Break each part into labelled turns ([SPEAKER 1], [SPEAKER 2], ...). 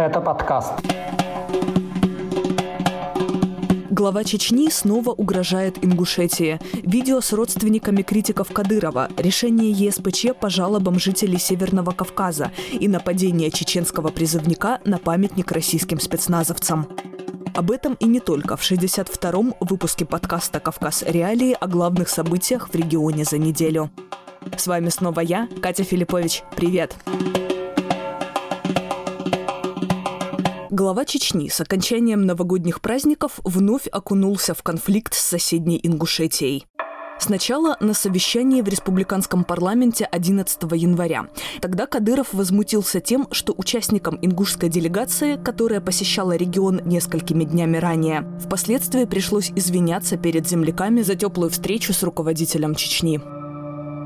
[SPEAKER 1] Это подкаст.
[SPEAKER 2] Глава Чечни снова угрожает Ингушетии. Видео с родственниками критиков Кадырова, решение ЕСПЧ по жалобам жителей Северного Кавказа и нападение чеченского призывника на памятник российским спецназовцам. Об этом и не только в 62-м выпуске подкаста «Кавказ. Реалии» о главных событиях в регионе за неделю. С вами снова я, Катя Филиппович. Привет! Привет! Глава Чечни с окончанием новогодних праздников вновь окунулся в конфликт с соседней Ингушетией. Сначала на совещании в республиканском парламенте 11 января. Тогда Кадыров возмутился тем, что участникам ингушской делегации, которая посещала регион несколькими днями ранее, впоследствии пришлось извиняться перед земляками за теплую встречу с руководителем Чечни.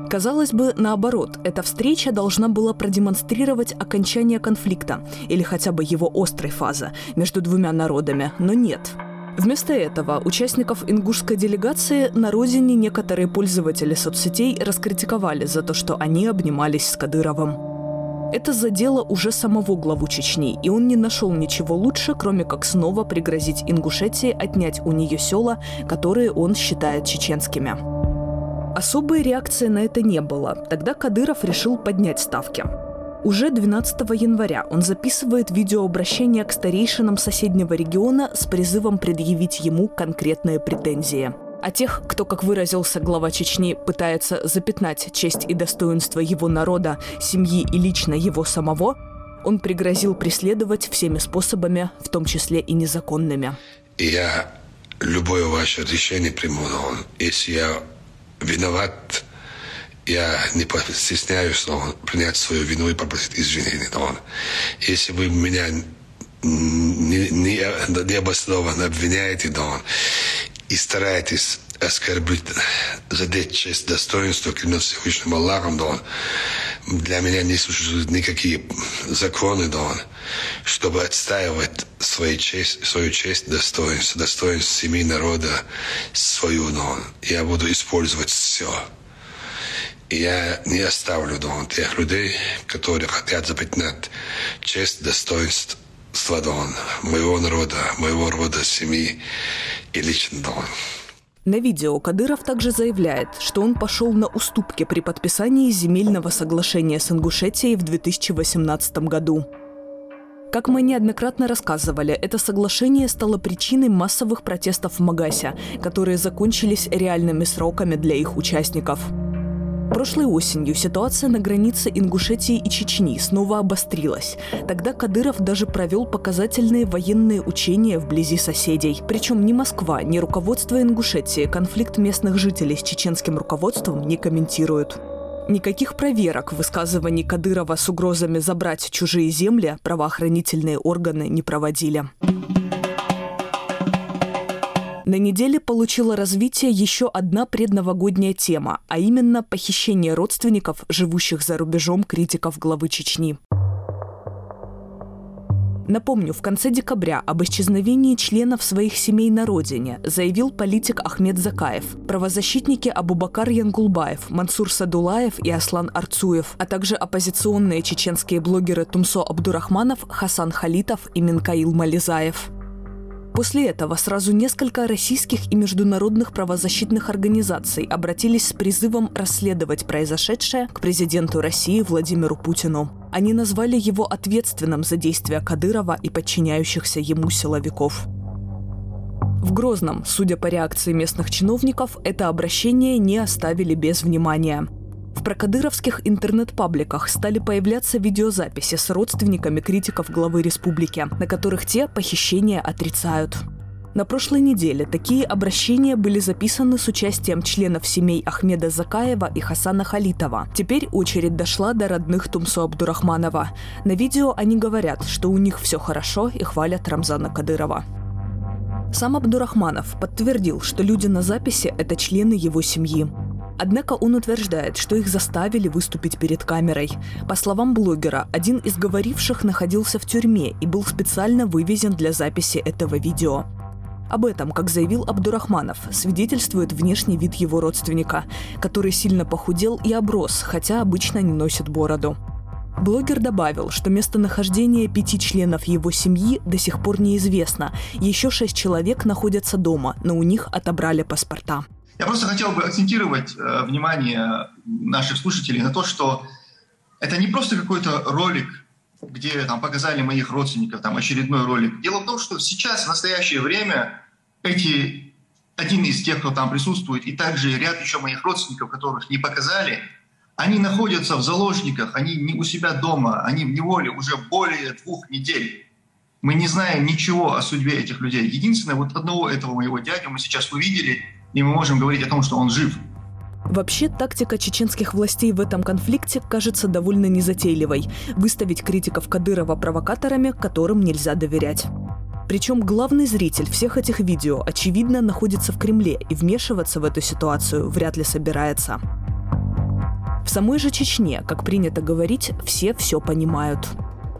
[SPEAKER 2] Казалось бы, наоборот, эта встреча должна была продемонстрировать окончание конфликта или хотя бы его острой фазы между двумя народами, но нет. Вместо этого участников ингушской делегации на родине некоторые пользователи соцсетей раскритиковали за то, что они обнимались с Кадыровым. Это задело уже самого главу Чечни, и он не нашел ничего лучше, кроме как снова пригрозить Ингушетии отнять у нее села, которые он считает чеченскими. Особой реакции на это не было. Тогда Кадыров решил поднять ставки. Уже 12 января он записывает видеообращение к старейшинам соседнего региона с призывом предъявить ему конкретные претензии. А тех, кто, как выразился глава Чечни, пытается запятнать честь и достоинство его народа, семьи и лично его самого, он пригрозил преследовать всеми способами, в том числе и незаконными.
[SPEAKER 3] Я любое ваше решение приму, если я виноват, я не стесняюсь но, принять свою вину и попросить извинения. Но, если вы меня не, не, необоснованно обвиняете, но, и стараетесь оскорбить, задеть честь, достоинство, клянусь Всевышним Аллахом, да, для меня не существуют никакие законы, да, чтобы отстаивать свою честь, свою честь, достоинство, достоинство семьи, народа, свою, но я буду использовать все. Я не оставлю дома тех людей, которые хотят запятнать честь, достоинство Дон, моего народа, моего рода, семьи и лично Дон.
[SPEAKER 2] На видео Кадыров также заявляет, что он пошел на уступки при подписании земельного соглашения с Ингушетией в 2018 году. Как мы неоднократно рассказывали, это соглашение стало причиной массовых протестов в Магасе, которые закончились реальными сроками для их участников. Прошлой осенью ситуация на границе Ингушетии и Чечни снова обострилась. Тогда Кадыров даже провел показательные военные учения вблизи соседей. Причем ни Москва, ни руководство Ингушетии конфликт местных жителей с чеченским руководством не комментируют. Никаких проверок высказываний Кадырова с угрозами забрать чужие земли правоохранительные органы не проводили. На неделе получила развитие еще одна предновогодняя тема, а именно похищение родственников, живущих за рубежом критиков главы Чечни. Напомню, в конце декабря об исчезновении членов своих семей на родине заявил политик Ахмед Закаев, правозащитники Абубакар Янгулбаев, Мансур Садулаев и Аслан Арцуев, а также оппозиционные чеченские блогеры Тумсо Абдурахманов, Хасан Халитов и Минкаил Мализаев. После этого сразу несколько российских и международных правозащитных организаций обратились с призывом расследовать произошедшее к президенту России Владимиру Путину. Они назвали его ответственным за действия Кадырова и подчиняющихся ему силовиков. В Грозном, судя по реакции местных чиновников, это обращение не оставили без внимания. В прокадыровских интернет-пабликах стали появляться видеозаписи с родственниками критиков главы республики, на которых те похищения отрицают. На прошлой неделе такие обращения были записаны с участием членов семей Ахмеда Закаева и Хасана Халитова. Теперь очередь дошла до родных Тумсо Абдурахманова. На видео они говорят, что у них все хорошо и хвалят Рамзана Кадырова. Сам Абдурахманов подтвердил, что люди на записи – это члены его семьи. Однако он утверждает, что их заставили выступить перед камерой. По словам блогера, один из говоривших находился в тюрьме и был специально вывезен для записи этого видео. Об этом, как заявил Абдурахманов, свидетельствует внешний вид его родственника, который сильно похудел и оброс, хотя обычно не носит бороду. Блогер добавил, что местонахождение пяти членов его семьи до сих пор неизвестно. Еще шесть человек находятся дома, но у них отобрали паспорта.
[SPEAKER 1] Я просто хотел бы акцентировать э, внимание наших слушателей на то, что это не просто какой-то ролик, где там показали моих родственников, там очередной ролик. Дело в том, что сейчас, в настоящее время, эти один из тех, кто там присутствует, и также ряд еще моих родственников, которых не показали, они находятся в заложниках, они не у себя дома, они в неволе уже более двух недель. Мы не знаем ничего о судьбе этих людей. Единственное, вот одного этого моего дядю мы сейчас увидели, и мы можем говорить о том, что он жив.
[SPEAKER 2] Вообще, тактика чеченских властей в этом конфликте кажется довольно незатейливой – выставить критиков Кадырова провокаторами, которым нельзя доверять. Причем главный зритель всех этих видео, очевидно, находится в Кремле и вмешиваться в эту ситуацию вряд ли собирается. В самой же Чечне, как принято говорить, все все понимают.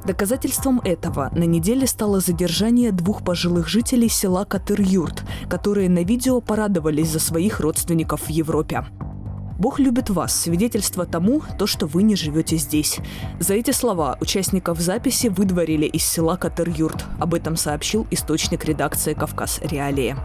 [SPEAKER 2] Доказательством этого на неделе стало задержание двух пожилых жителей села Катыр-Юрт, которые на видео порадовались за своих родственников в Европе. Бог любит вас, свидетельство тому, то, что вы не живете здесь. За эти слова участников записи выдворили из села Катыр-Юрт. Об этом сообщил источник редакции «Кавказ Реалии».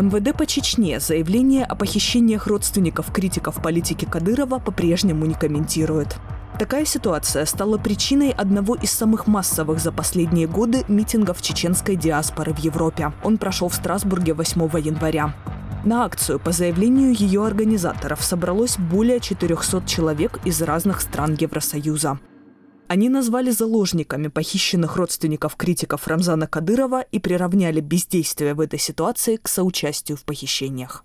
[SPEAKER 2] МВД по Чечне заявление о похищениях родственников критиков политики Кадырова по-прежнему не комментирует. Такая ситуация стала причиной одного из самых массовых за последние годы митингов чеченской диаспоры в Европе. Он прошел в Страсбурге 8 января. На акцию по заявлению ее организаторов собралось более 400 человек из разных стран Евросоюза. Они назвали заложниками похищенных родственников критиков Рамзана Кадырова и приравняли бездействие в этой ситуации к соучастию в похищениях.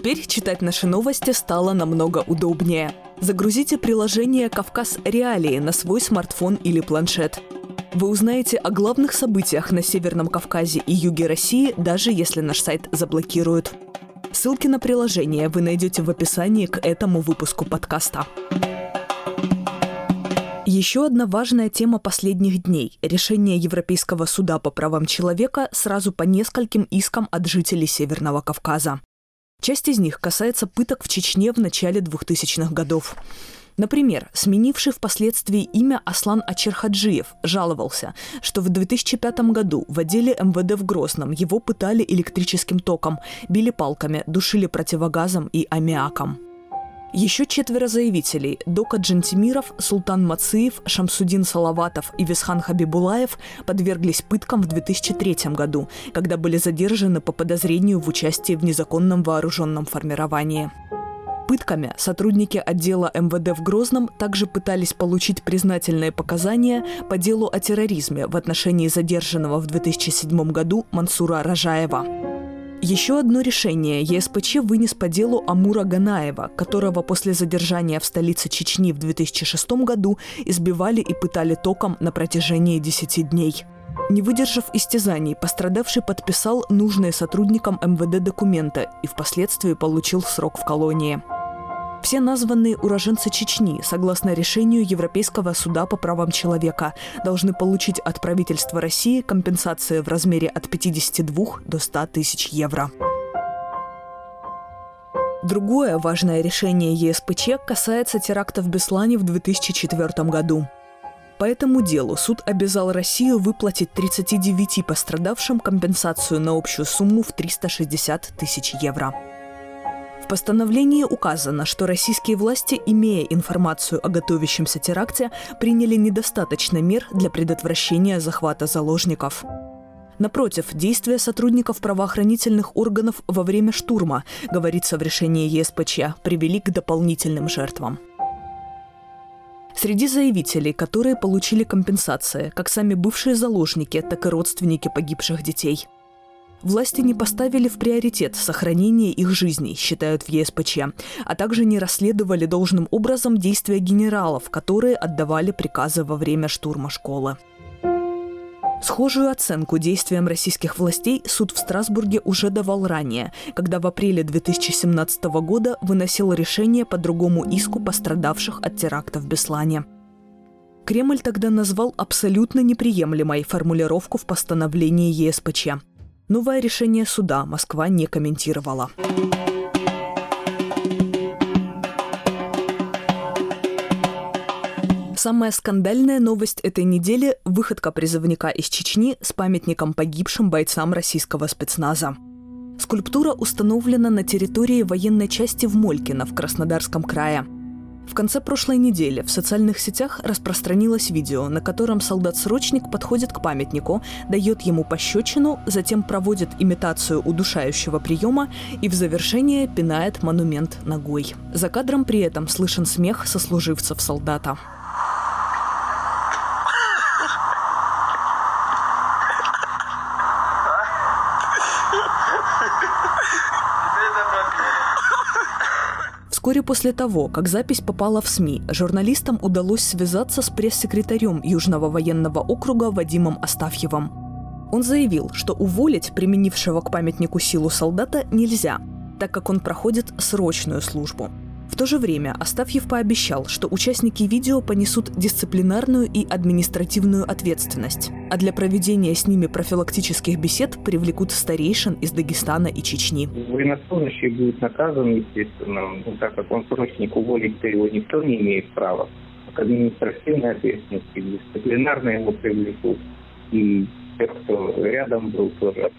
[SPEAKER 2] Теперь читать наши новости стало намного удобнее. Загрузите приложение «Кавказ Реалии» на свой смартфон или планшет. Вы узнаете о главных событиях на Северном Кавказе и юге России, даже если наш сайт заблокируют. Ссылки на приложение вы найдете в описании к этому выпуску подкаста. Еще одна важная тема последних дней – решение Европейского суда по правам человека сразу по нескольким искам от жителей Северного Кавказа. Часть из них касается пыток в Чечне в начале 2000-х годов. Например, сменивший впоследствии имя Аслан Ачерхаджиев жаловался, что в 2005 году в отделе МВД в Грозном его пытали электрическим током, били палками, душили противогазом и аммиаком. Еще четверо заявителей – Дока Джантимиров, Султан Мациев, Шамсудин Салаватов и Висхан Хабибулаев – подверглись пыткам в 2003 году, когда были задержаны по подозрению в участии в незаконном вооруженном формировании пытками сотрудники отдела МВД в Грозном также пытались получить признательные показания по делу о терроризме в отношении задержанного в 2007 году Мансура Ражаева. Еще одно решение ЕСПЧ вынес по делу Амура Ганаева, которого после задержания в столице Чечни в 2006 году избивали и пытали током на протяжении 10 дней. Не выдержав истязаний, пострадавший подписал нужные сотрудникам МВД документы и впоследствии получил срок в колонии. Все названные уроженцы Чечни, согласно решению Европейского суда по правам человека, должны получить от правительства России компенсации в размере от 52 до 100 тысяч евро. Другое важное решение ЕСПЧ касается теракта в Беслане в 2004 году. По этому делу суд обязал Россию выплатить 39 пострадавшим компенсацию на общую сумму в 360 тысяч евро постановлении указано, что российские власти, имея информацию о готовящемся теракте, приняли недостаточно мер для предотвращения захвата заложников. Напротив, действия сотрудников правоохранительных органов во время штурма, говорится в решении ЕСПЧ, привели к дополнительным жертвам. Среди заявителей, которые получили компенсации, как сами бывшие заложники, так и родственники погибших детей – Власти не поставили в приоритет сохранение их жизней, считают в ЕСПЧ, а также не расследовали должным образом действия генералов, которые отдавали приказы во время штурма школы. Схожую оценку действиям российских властей суд в Страсбурге уже давал ранее, когда в апреле 2017 года выносил решение по другому иску пострадавших от теракта в Беслане. Кремль тогда назвал абсолютно неприемлемой формулировку в постановлении ЕСПЧ. Новое решение суда Москва не комментировала. Самая скандальная новость этой недели – выходка призывника из Чечни с памятником погибшим бойцам российского спецназа. Скульптура установлена на территории военной части в Молькино в Краснодарском крае – в конце прошлой недели в социальных сетях распространилось видео, на котором солдат-срочник подходит к памятнику, дает ему пощечину, затем проводит имитацию удушающего приема и в завершение пинает монумент ногой. За кадром при этом слышен смех сослуживцев солдата. После того, как запись попала в СМИ, журналистам удалось связаться с пресс-секретарем Южного военного округа Вадимом Астафьевым. Он заявил, что уволить применившего к памятнику силу солдата нельзя, так как он проходит срочную службу – то же время Астафьев пообещал, что участники видео понесут дисциплинарную и административную ответственность, а для проведения с ними профилактических бесед привлекут старейшин из Дагестана и Чечни.
[SPEAKER 4] Военнослужащий будет наказан, естественно, так как он срочник, уволить его никто не имеет права. К административной ответственности, дисциплинарно его привлекут. И тех, кто рядом был, тоже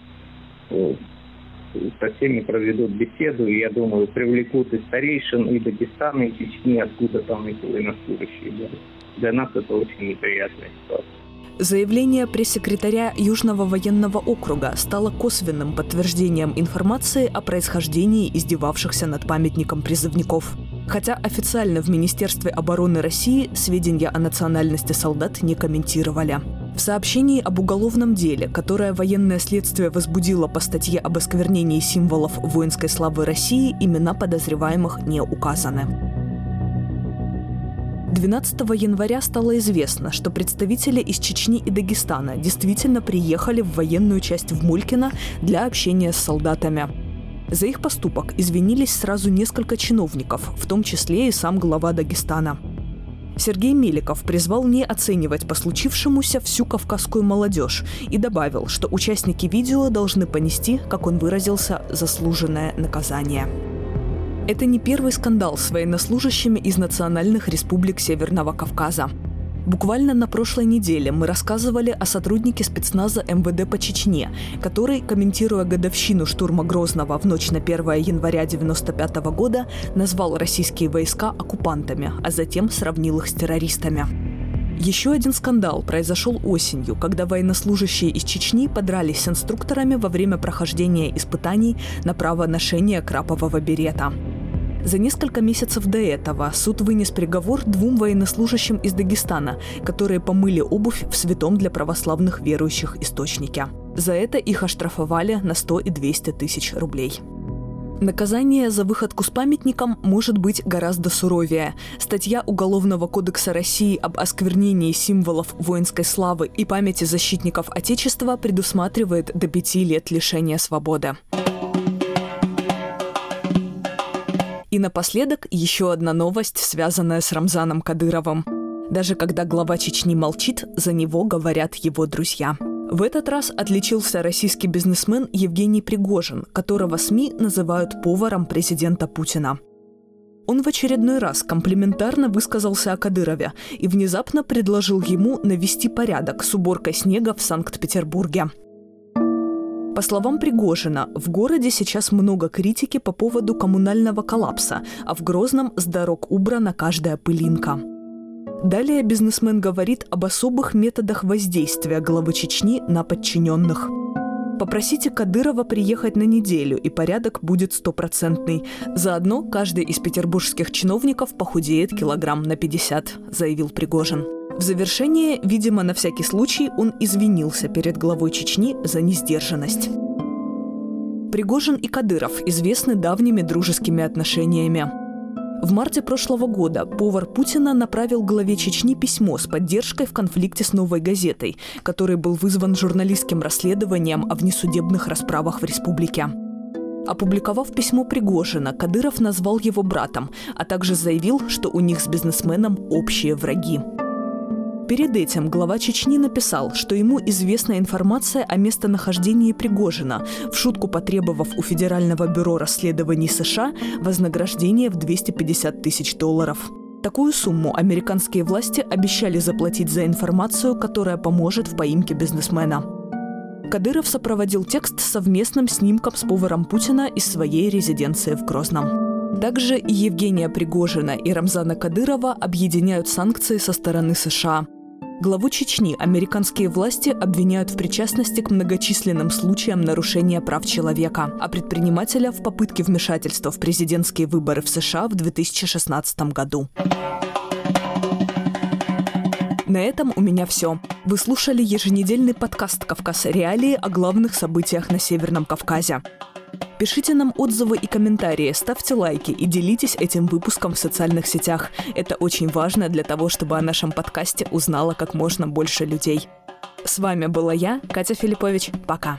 [SPEAKER 4] со всеми проведут беседу, и, я думаю, привлекут и старейшин, и Дагестана, и Чечни, откуда там эти военнослужащие будут. Для нас это очень неприятная ситуация.
[SPEAKER 2] Заявление пресс-секретаря Южного военного округа стало косвенным подтверждением информации о происхождении издевавшихся над памятником призывников. Хотя официально в Министерстве обороны России сведения о национальности солдат не комментировали. В сообщении об уголовном деле, которое военное следствие возбудило по статье об осквернении символов воинской славы России, имена подозреваемых не указаны. 12 января стало известно, что представители из Чечни и Дагестана действительно приехали в военную часть в Мулькино для общения с солдатами. За их поступок извинились сразу несколько чиновников, в том числе и сам глава Дагестана – Сергей Меликов призвал не оценивать по случившемуся всю кавказскую молодежь и добавил, что участники видео должны понести, как он выразился, заслуженное наказание. Это не первый скандал с военнослужащими из национальных республик Северного Кавказа. Буквально на прошлой неделе мы рассказывали о сотруднике спецназа МВД по Чечне, который, комментируя годовщину штурма Грозного в ночь на 1 января 1995 года, назвал российские войска оккупантами, а затем сравнил их с террористами. Еще один скандал произошел осенью, когда военнослужащие из Чечни подрались с инструкторами во время прохождения испытаний на право ношения крапового берета. За несколько месяцев до этого суд вынес приговор двум военнослужащим из Дагестана, которые помыли обувь в святом для православных верующих источнике. За это их оштрафовали на 100 и 200 тысяч рублей. Наказание за выходку с памятником может быть гораздо суровее. Статья Уголовного кодекса России об осквернении символов воинской славы и памяти защитников Отечества предусматривает до пяти лет лишения свободы. И напоследок еще одна новость, связанная с Рамзаном Кадыровым. Даже когда глава Чечни молчит, за него говорят его друзья. В этот раз отличился российский бизнесмен Евгений Пригожин, которого СМИ называют поваром президента Путина. Он в очередной раз комплиментарно высказался о Кадырове и внезапно предложил ему навести порядок с уборкой снега в Санкт-Петербурге – по словам Пригожина, в городе сейчас много критики по поводу коммунального коллапса, а в Грозном с дорог убрана каждая пылинка. Далее бизнесмен говорит об особых методах воздействия главы Чечни на подчиненных. Попросите Кадырова приехать на неделю, и порядок будет стопроцентный. Заодно каждый из петербургских чиновников похудеет килограмм на 50, заявил Пригожин. В завершение, видимо, на всякий случай, он извинился перед главой Чечни за несдержанность. Пригожин и Кадыров известны давними дружескими отношениями. В марте прошлого года повар Путина направил главе Чечни письмо с поддержкой в конфликте с «Новой газетой», который был вызван журналистским расследованием о внесудебных расправах в республике. Опубликовав письмо Пригожина, Кадыров назвал его братом, а также заявил, что у них с бизнесменом общие враги. Перед этим глава Чечни написал, что ему известна информация о местонахождении Пригожина, в шутку потребовав у Федерального бюро расследований США вознаграждение в 250 тысяч долларов. Такую сумму американские власти обещали заплатить за информацию, которая поможет в поимке бизнесмена. Кадыров сопроводил текст совместным снимком с поваром Путина из своей резиденции в Грозном. Также и Евгения Пригожина и Рамзана Кадырова объединяют санкции со стороны США. Главу Чечни американские власти обвиняют в причастности к многочисленным случаям нарушения прав человека, а предпринимателя в попытке вмешательства в президентские выборы в США в 2016 году. На этом у меня все. Вы слушали еженедельный подкаст «Кавказ. Реалии» о главных событиях на Северном Кавказе. Пишите нам отзывы и комментарии, ставьте лайки и делитесь этим выпуском в социальных сетях. Это очень важно для того, чтобы о нашем подкасте узнало как можно больше людей. С вами была я, Катя Филиппович. Пока.